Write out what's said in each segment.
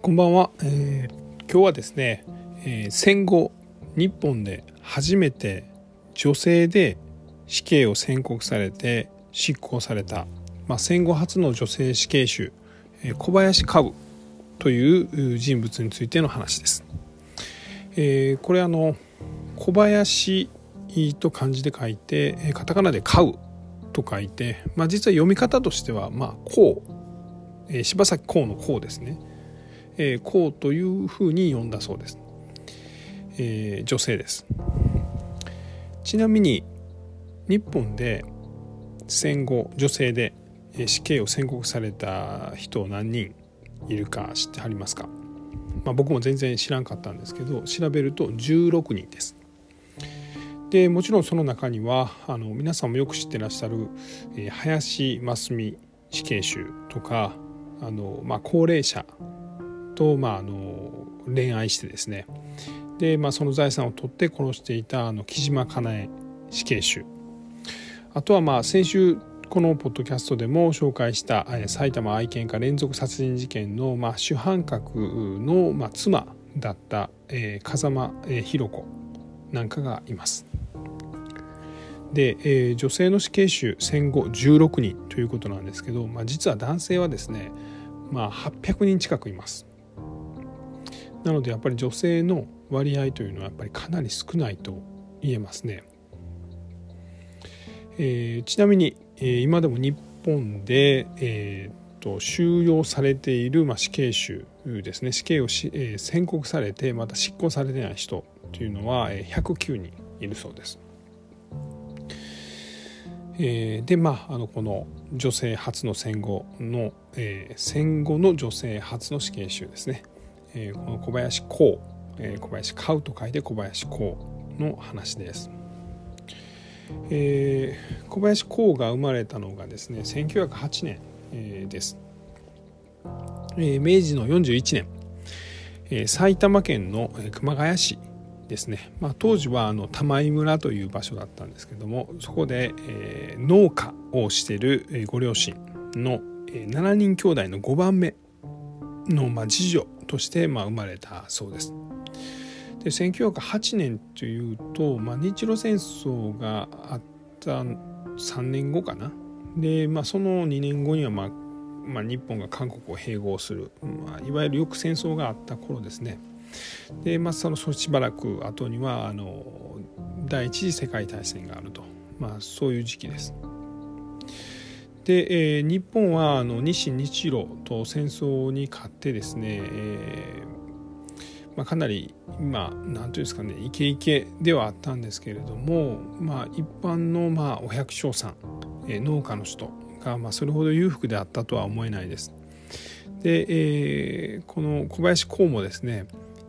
こんばんは、えー、今日はですね、えー、戦後日本で初めて女性で死刑を宣告されて執行された、まあ、戦後初の女性死刑囚、えー、小林カブという人物についての話です。えー、これあの小林と漢字で書いてカタカナで「買う」と書いて、まあ、実は読み方としては「まあ、こう」えー、柴咲コウのこうですね、えー、こうというふうに呼んだそうです、えー、女性です。ちなみに日本で戦後女性で死刑を宣告された人何人いるか知ってはりますか、まあ、僕も全然知らんかったんですけど調べると16人です。でもちろんその中にはあの皆さんもよく知ってらっしゃる、林真澄死刑囚とかあの、まあ、高齢者と、まあ、あの恋愛してですね。で、まあ、その財産を取って殺していたあの木島かなえ死刑囚。あとはまあ先週このポッドキャストでも紹介した埼玉愛犬家連続殺人事件のまあ主犯格のまあ妻だった風間弘子なんかがいます。で、えー、女性の死刑囚戦後16人ということなんですけど、まあ、実は男性はですね、まあ、800人近くいます。なのでやっぱり女性の割合というのはやっぱりかなり少ないと言えますね、えー、ちなみに、えー、今でも日本で、えーと、収容されている、まあ、死刑囚ですね。死刑をし、えー、宣告されてまた執行されてない人というのは、えー、109人いるそうです。えー、でまああのこの女性初の戦後の、えー、戦後の女性初の死刑囚ですね、えー、この小林公、えー、小林買うと書いて小林公の話です。えー、小林公が生まれたのがですね1908年、えー、です、えー、明治の41年、えー、埼玉県の熊谷市ですね、まあ、当時はあの玉井村という場所だったんですけどもそこで、えー、農家をしているご両親の7人兄弟の5番目の、ま、次女として、ま、生まれたそうです。で1908年というと、まあ、日露戦争があった3年後かなで、まあ、その2年後には、まあまあ、日本が韓国を併合する、まあ、いわゆるよく戦争があった頃ですね。で、まあ、そのしばらく後にはあの第一次世界大戦があると、まあ、そういう時期です。で、えー、日本はあの日清日露と戦争に勝ってですね、えーまあ、かなり今何ていうんですかねイケイケではあったんですけれども、まあ、一般のまあお百姓さん、えー、農家の人がまあそれほど裕福であったとは思えないです。で、えー、この小林公もですね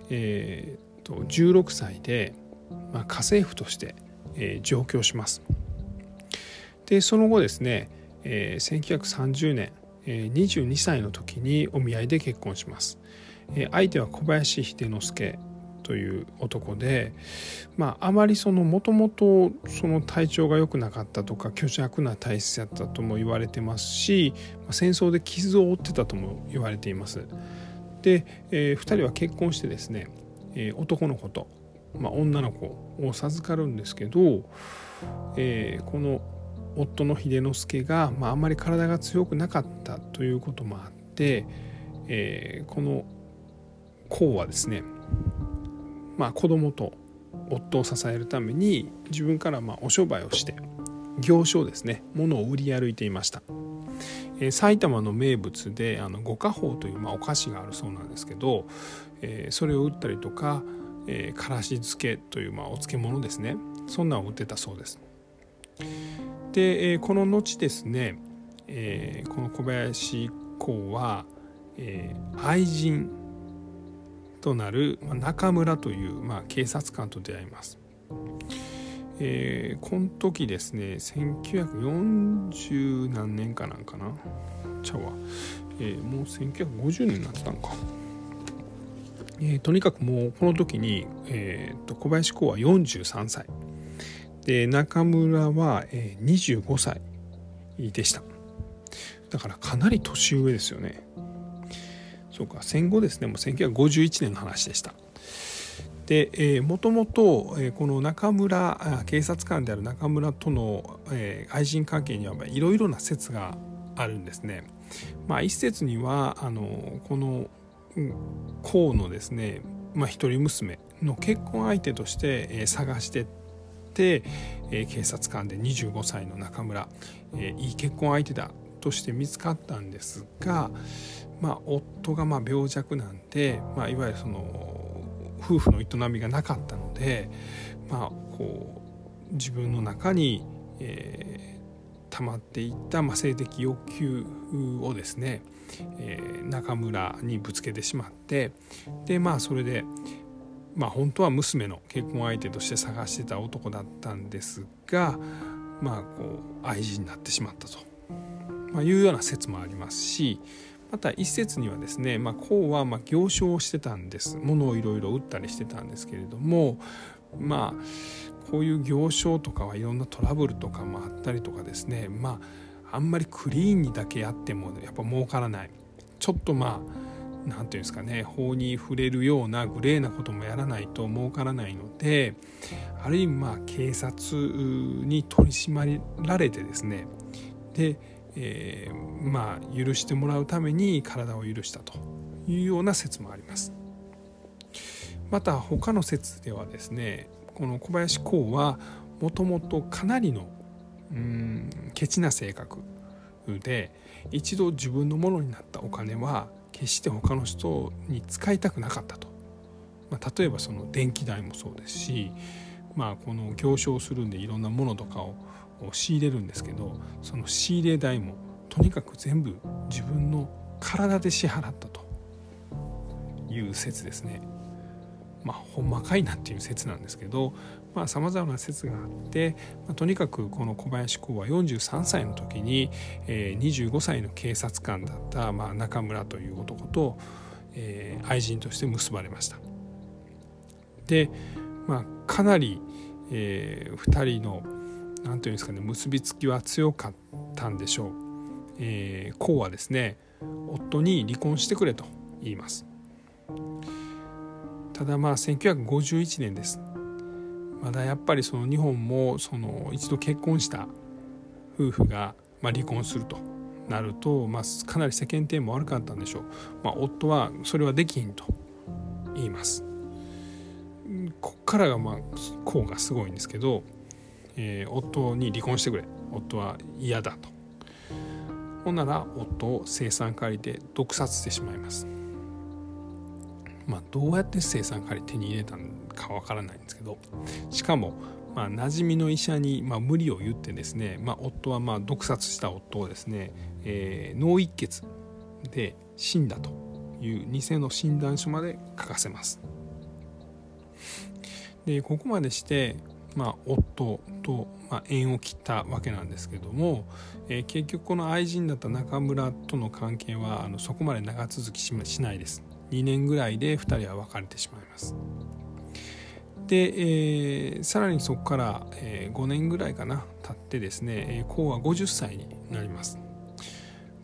えーと、16歳で、まあ、家政婦として、えー、上京します。でその後ですね、えー、1930年、えー、22歳の時にお見合いで結婚します。えー、相手は小林秀之助という男で、まあ、あまりそのもともとその体調が良くなかったとか虚弱な体質だったとも言われてますし、戦争で傷を負ってたとも言われています。で、えー、2人は結婚してですね、えー、男の子と、まあ、女の子を授かるんですけど、えー、この夫の秀之助が、まあ、あんまり体が強くなかったということもあって、えー、この公はですね、まあ、子供と夫を支えるために自分からまお商売をして行商ですね物を売り歩いていました。え埼玉の名物であの五花宝という、ま、お菓子があるそうなんですけど、えー、それを売ったりとか、えー、からし漬けという、ま、お漬物ですねそんなんを売ってたそうです。で、えー、この後ですね、えー、この小林公は、えー、愛人となる中村という、まあ、警察官と出会います。えー、この時ですね1940何年かなんかなちゃうわ、えー、もう1950年になってたのか、えー、とにかくもうこの時に、えーと、小林公は43歳。で中村は、25歳でした。だからかなり年上ですよね。そうか戦後ですね。もう1951年の話でした。で、えー、もともと、え、この中村警察官である中村との、え、愛人関係にはいろいろな説があるんですね。まあ、一説にはあのこの河のですね、まあ、一人娘の結婚相手として、え、探してて、えー、警察官で25歳の中村、えー、いい結婚相手だとして見つかったんですが、まあ、夫がまあ病弱なんで、まあ、いわゆるその夫婦の営みがなかったので、まあ、こう自分の中に、えー、溜まっていった、ま、性的欲求をですね、えー、中村にぶつけてしまってでまあそれで、まあ、本当は娘の結婚相手として探してた男だったんですが、まあ、こう愛人になってしまったと、まあ、いうような説もありますしまた一説にはですね、まあ、こうはま行商をしてたんです。物をいろいろ売ったりしてたんですけれどもまあこういう行商とかはいろんなトラブルとかもあったりとかですねまああんまりクリーンにだけやってもやっぱ儲からない。ちょっとまあ何て言うんですかね法に触れるようなグレーなこともやらないと儲からないのである意味まあ警察に取り締まられてですねでえー、まあ許してもらうために体を許したというような説もあります。また他の説ではですねこの小林公はもともとかなりのうんケチな性格で一度自分のものになったお金は決して他の人に使いたくなかったと、まあ、例えばその電気代もそうですし、まあ、この行商するんでいろんなものとかを仕入れるんですけどその仕入れ代もとにかく全部自分の体で支払ったという説ですね。まあ、ほんまかいなっていう説なんですけどさまざ、まな説があって、まあ、とにかくこの小林公は43歳の時に、えー、25歳の警察官だった、まあ、中村という男と、えー、愛人として結ばれました。で、まあ、かなり、えー、2人の何ていうんですかね結びつきは強かったんでしょう、えー、はですね夫に離婚してくれと言いますただまあ1951年です。まだやっぱりその日本もその一度結婚した夫婦がま離婚するとなると、まあ、かなり世間体も悪かったんでしょう、まあ、夫はそれはできんと言います。こっからがまあこうがすごいんですけどえー、夫に離婚してくれ。夫は嫌だと。ほんなら夫を生産借りで毒殺してしまいます。まあどうやって生産借り手に入れたのかわからないんですけどしかもまあ、馴染みの医者に、まあ、無理を言ってですね、まあ、夫はまあ毒殺した夫をですね、えー、脳一血で死んだという偽の診断書まで書かせます。でここまでしてまあ、夫と、まあ、縁を切ったわけなんですけども、えー、結局この愛人だった中村との関係はあのそこまで長続きししないです2年ぐらいで2人は別れてしまいます。で、えー、さらにそこから、えー、5年ぐらいかな経ってですねこうは50歳になります。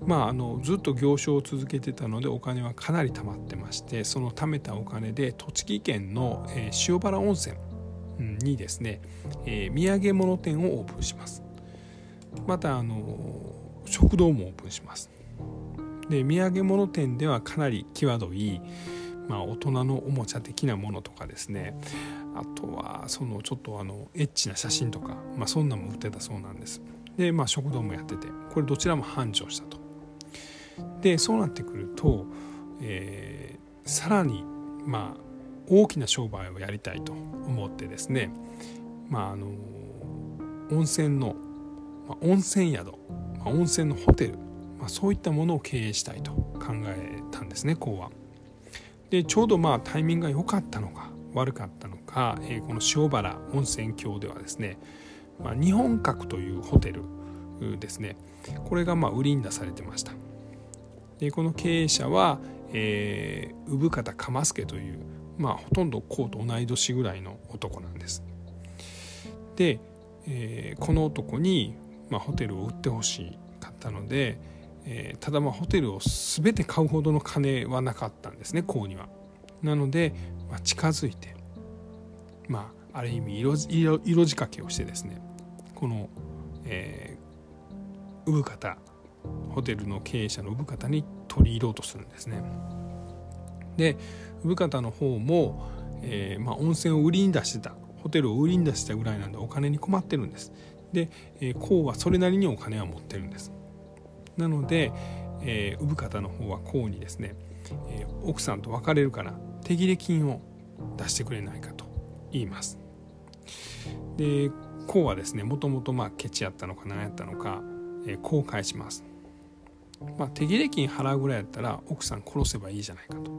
まあ、あのずっと行商を続けてたのでお金はかなり貯まってましてその貯めたお金で栃木県の、えー、塩原温泉にですね、えー、土産物店をオープンします。またあの食堂もオープンします。で土産物店ではかなり際どい、まあ、大人のおもちゃ的なものとかですね。あとはそのちょっとあのエッチな写真とか、まあ、そんなんも売ってたそうなんです。で、まあ、食堂もやっててこれどちらも繁盛したと。でそうなってくると、えー、さらにまあ大きな商売をやりたいと思ってですね、まあ、あの温泉の、まあ、温泉宿、まあ、温泉のホテル、まあ、そういったものを経営したいと考えたんですねこうは。でちょうどまあタイミングが良かったのか悪かったのか、えー、この塩原温泉郷ではですね、まあ、日本閣というホテルですねこれがまあ売りに出されてました。でこの経営者は、えー、産方鎌助というまあほとんどこうと同い年ぐらいの男なんです。で、えー、この男に、まあ、ホテルを売ってほしかったので、えー、ただまあホテルを全て買うほどの金はなかったんですね公には。なので、まあ、近づいてまあある意味色色色仕掛けをしてですねこの、えー、産方ホテルの経営者の産方に取り入ろうとするんですね。で産方の方も、えーまあ、温泉を売りに出してたホテルを売りに出したぐらいなんでお金に困ってるんです。で、えー、こうはそれなりにお金は持ってるんです。なので、えー、産方の方はこうにですね、えー、奥さんと別れるから手切れ金を出してくれないかと言います。でこうはですねもともとまあケチやったのか何やったのか、えー、こう返します。まあ、手切れ金払うぐらいやったら奥さん殺せばいいじゃないかと。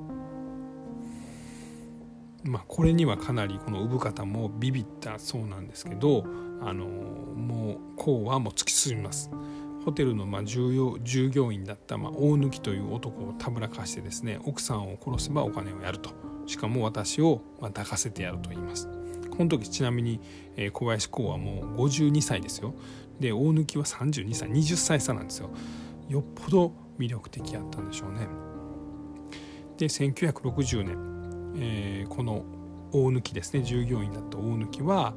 まあ、これにはかなりこの産方もビビったそうなんですけどあのもうこうはもう突き進みます。ホテルのまあ従業従業員だったまあ大貫という男をたぶらかしてですね奥さんを殺せばお金をやると。しかも私をまあ抱かせてやると言います。この時ちなみに、え、小林公はもう52歳ですよ。で大貫は32歳20歳差なんですよ。よっぽど魅力的やったんでしょうね。で1960年、えー、この大貫ですね従業員だった大貫は、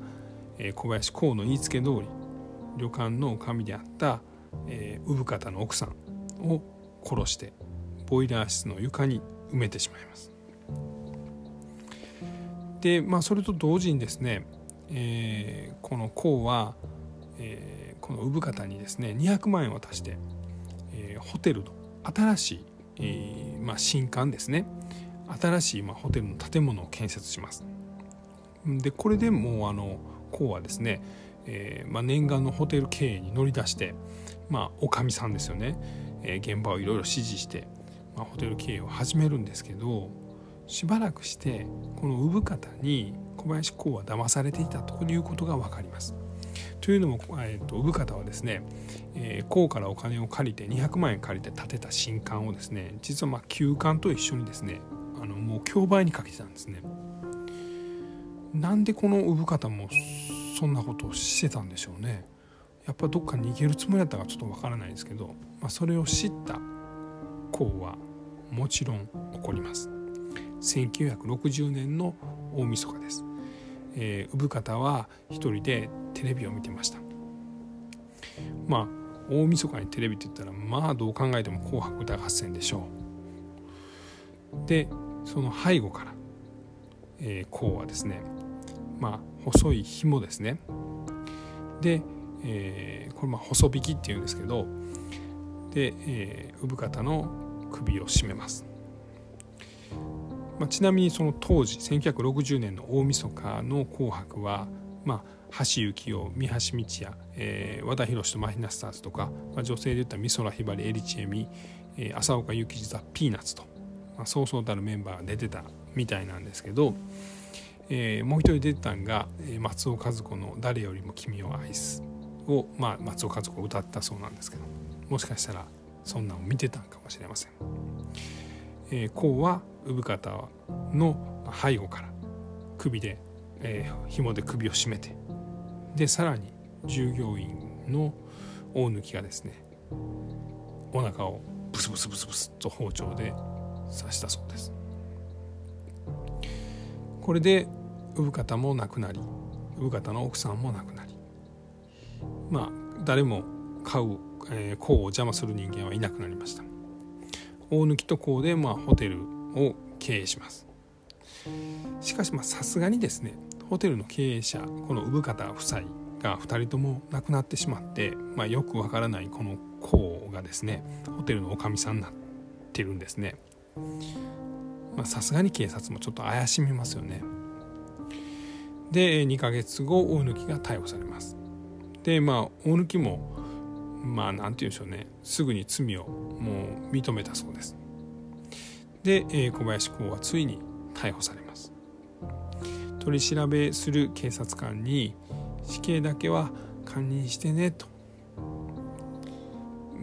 え、小林公の言いつけ通り旅館の女将であったえー、産方の奥さんを殺してボイラー室の床に埋めてしまいます。でまあそれと同時にですね、えー、この孔は、えー、この産方にですね200万円を渡して、えー、ホテルの新しい、えーまあ、新館ですね新しい、まあ、ホテルの建物を建設します。でこれでもうあの孔はですね、えーまあ、念願のホテル経営に乗り出してまあおかみさんですよね、えー、現場をいろいろ指示して、まあ、ホテル経営を始めるんですけどしばらくしてこの産方に小林公は騙されていたということが分かります。というのも、えーと、産方はですね、えー、公からお金を借りて200万円借りて建てた新館をですね実はまあ旧館と一緒にですねあのもう競売にかけてたんですね。なんでこの産方もそんなことをしてたんでしょうね。やっぱどっか逃げるつもりだったかちょっとわからないですけど、まあ、それを知った功はもちろん起こります。1960年の大晦日です、えー、産方は一人でテレビを見てました。まあ大晦日にテレビって言ったらまあどう考えても「紅白歌合戦」でしょう。でその背後から、えー、こうはですねまあ細い紐ですね。でえー、これまあ細引きっていうんですけどで、えー、産方の首を絞めます、まあ、ちなみにその当時1960年の大晦日の「紅白は」まあ、橋幸夫三橋道也、えー、和田博とマヒナスターズとか、まあ、女性で言った美空ひばりエリチエミ、えー、浅岡幸二ザ・ピーナッツと、まあ、そうそうたるメンバーが出てたみたいなんですけど、えー、もう一人出てたんが松尾和子の「誰よりも君を愛す」を、まあ、松尾和子歌ったそうなんですけどもしかしたらそんなんを見てたんかもしれません。えー、こうは産方の背後から首で、えー、紐で首を絞めてでさらに従業員の大貫がですねお腹をブスブスブスブスと包丁で刺したそうですこれで産方も亡くなり産方の奥さんも亡くなりまあ誰も買う、えー、を邪魔する人間はいなくなりました。大貫とこうで、まあ、ホテルを経営します。しかしさすがにですねホテルの経営者この産方夫妻が2人とも亡くなってしまって、まあ、よくわからないこのこうがですねホテルのおかみさんになってるんですね。さすがに警察もちょっと怪しみますよね。で2ヶ月後大貫が逮捕されます。でまあ大貫もまあ何て言うんでしょうね。すぐに罪をもう認めたそうです。で、え、小林公はついに逮捕されます。取り調べする警察官に死刑だけは堪忍してねと。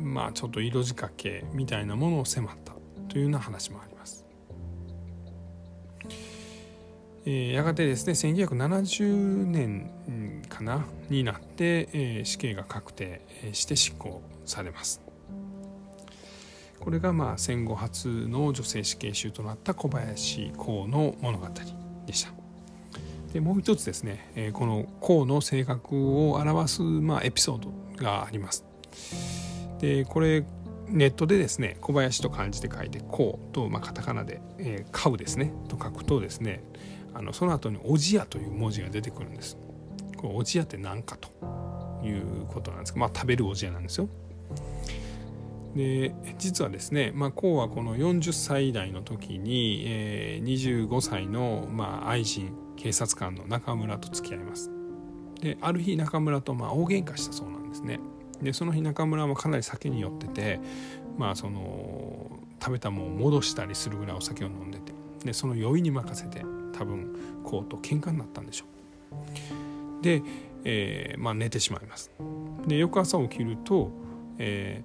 まあちょっと色仕掛けみたいなものを迫ったというような話もあります。えー、やがてですね1970年かなになって、えー、死刑が確定して執行されますこれがまあ戦後初の女性死刑囚となった小林公の物語でした。でもう一つですね、えこの公の性格を表す、まあ、エピソードがあります。でこれネットでですね小林と漢字で書いて「こう」と、まあ、カタカナで「えー、買う」ですねと書くとですねあのその後に「おじや」という文字が出てくるんです。これおじやって何かということなんですけど、まあ、食べるおじやなんですよ。で実はですね、まあ、こうはこの40歳代の時に、えー、25歳の、まあ、愛人警察官の中村と付き合います。である日中村とまあ大喧嘩したそうなんですね。でその日中村もかなり酒に酔っててまあその食べたものを戻したりするぐらいお酒を飲んでてでその酔いに任せて多分こうと喧嘩になったんでしょう。で、えー、まあ、寝てしまいます。で翌朝起きると、え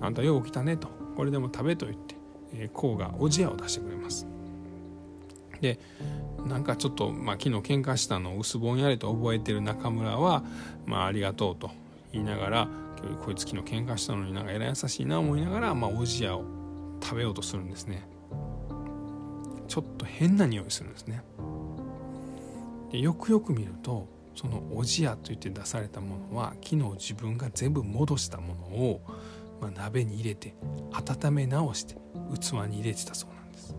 ー、あんたよう起きたねと。これでも食べと言って、えー、こうがおじやを出してくれます。でなんかちょっと、まあ、昨日喧嘩したのを薄ぼんやりと覚えてる中村は、まあ、ありがとうと言いながらこいつ昨日喧嘩したのになんかえらい優しいな思いながら、まあ、おじやを食べようとするんですね。ちょっと変な匂いするんですね。でよくよく見るとそのおじやと言って出されたものは昨日自分が全部戻したものを、まあ、鍋に入れて温め直して器に入れてたそうなんです、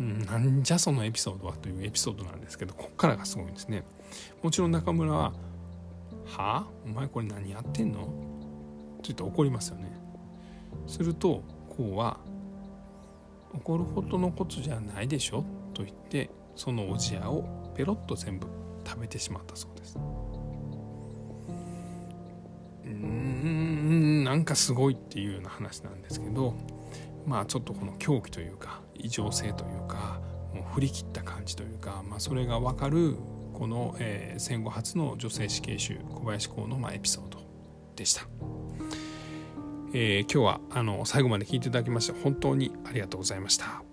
うん、なんじゃそのエピソードはというエピソードなんですけどこっからがすごいんですね。もちろん中村はは？あお前これ何やってんの?」って言って怒りますよね。するとこうは「怒るほどのことじゃないでしょ」と言ってそのおじやをペロッと全部食べてしまったそうです。うんなんかすごいっていうような話なんですけどまあちょっとこの狂気というか異常性というかもう振り切った感じというか、まあ、それが分かるこの、えー、戦後初の女性死刑囚小林公の、ま、エピソードでした、えー、今日はあの最後まで聞いていただきまして本当にありがとうございました。